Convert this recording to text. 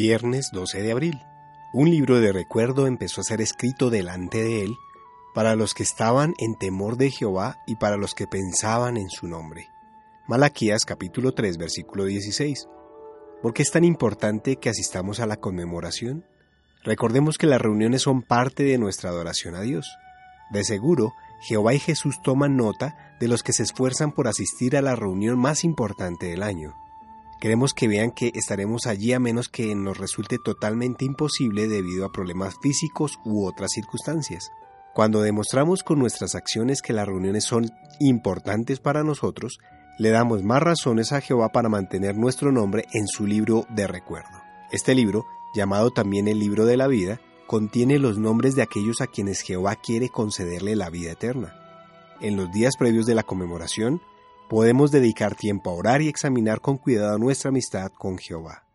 Viernes 12 de abril. Un libro de recuerdo empezó a ser escrito delante de él para los que estaban en temor de Jehová y para los que pensaban en su nombre. Malaquías capítulo 3 versículo 16. ¿Por qué es tan importante que asistamos a la conmemoración? Recordemos que las reuniones son parte de nuestra adoración a Dios. De seguro, Jehová y Jesús toman nota de los que se esfuerzan por asistir a la reunión más importante del año. Queremos que vean que estaremos allí a menos que nos resulte totalmente imposible debido a problemas físicos u otras circunstancias. Cuando demostramos con nuestras acciones que las reuniones son importantes para nosotros, le damos más razones a Jehová para mantener nuestro nombre en su libro de recuerdo. Este libro, llamado también el libro de la vida, contiene los nombres de aquellos a quienes Jehová quiere concederle la vida eterna. En los días previos de la conmemoración, podemos dedicar tiempo a orar y examinar con cuidado nuestra amistad con Jehová.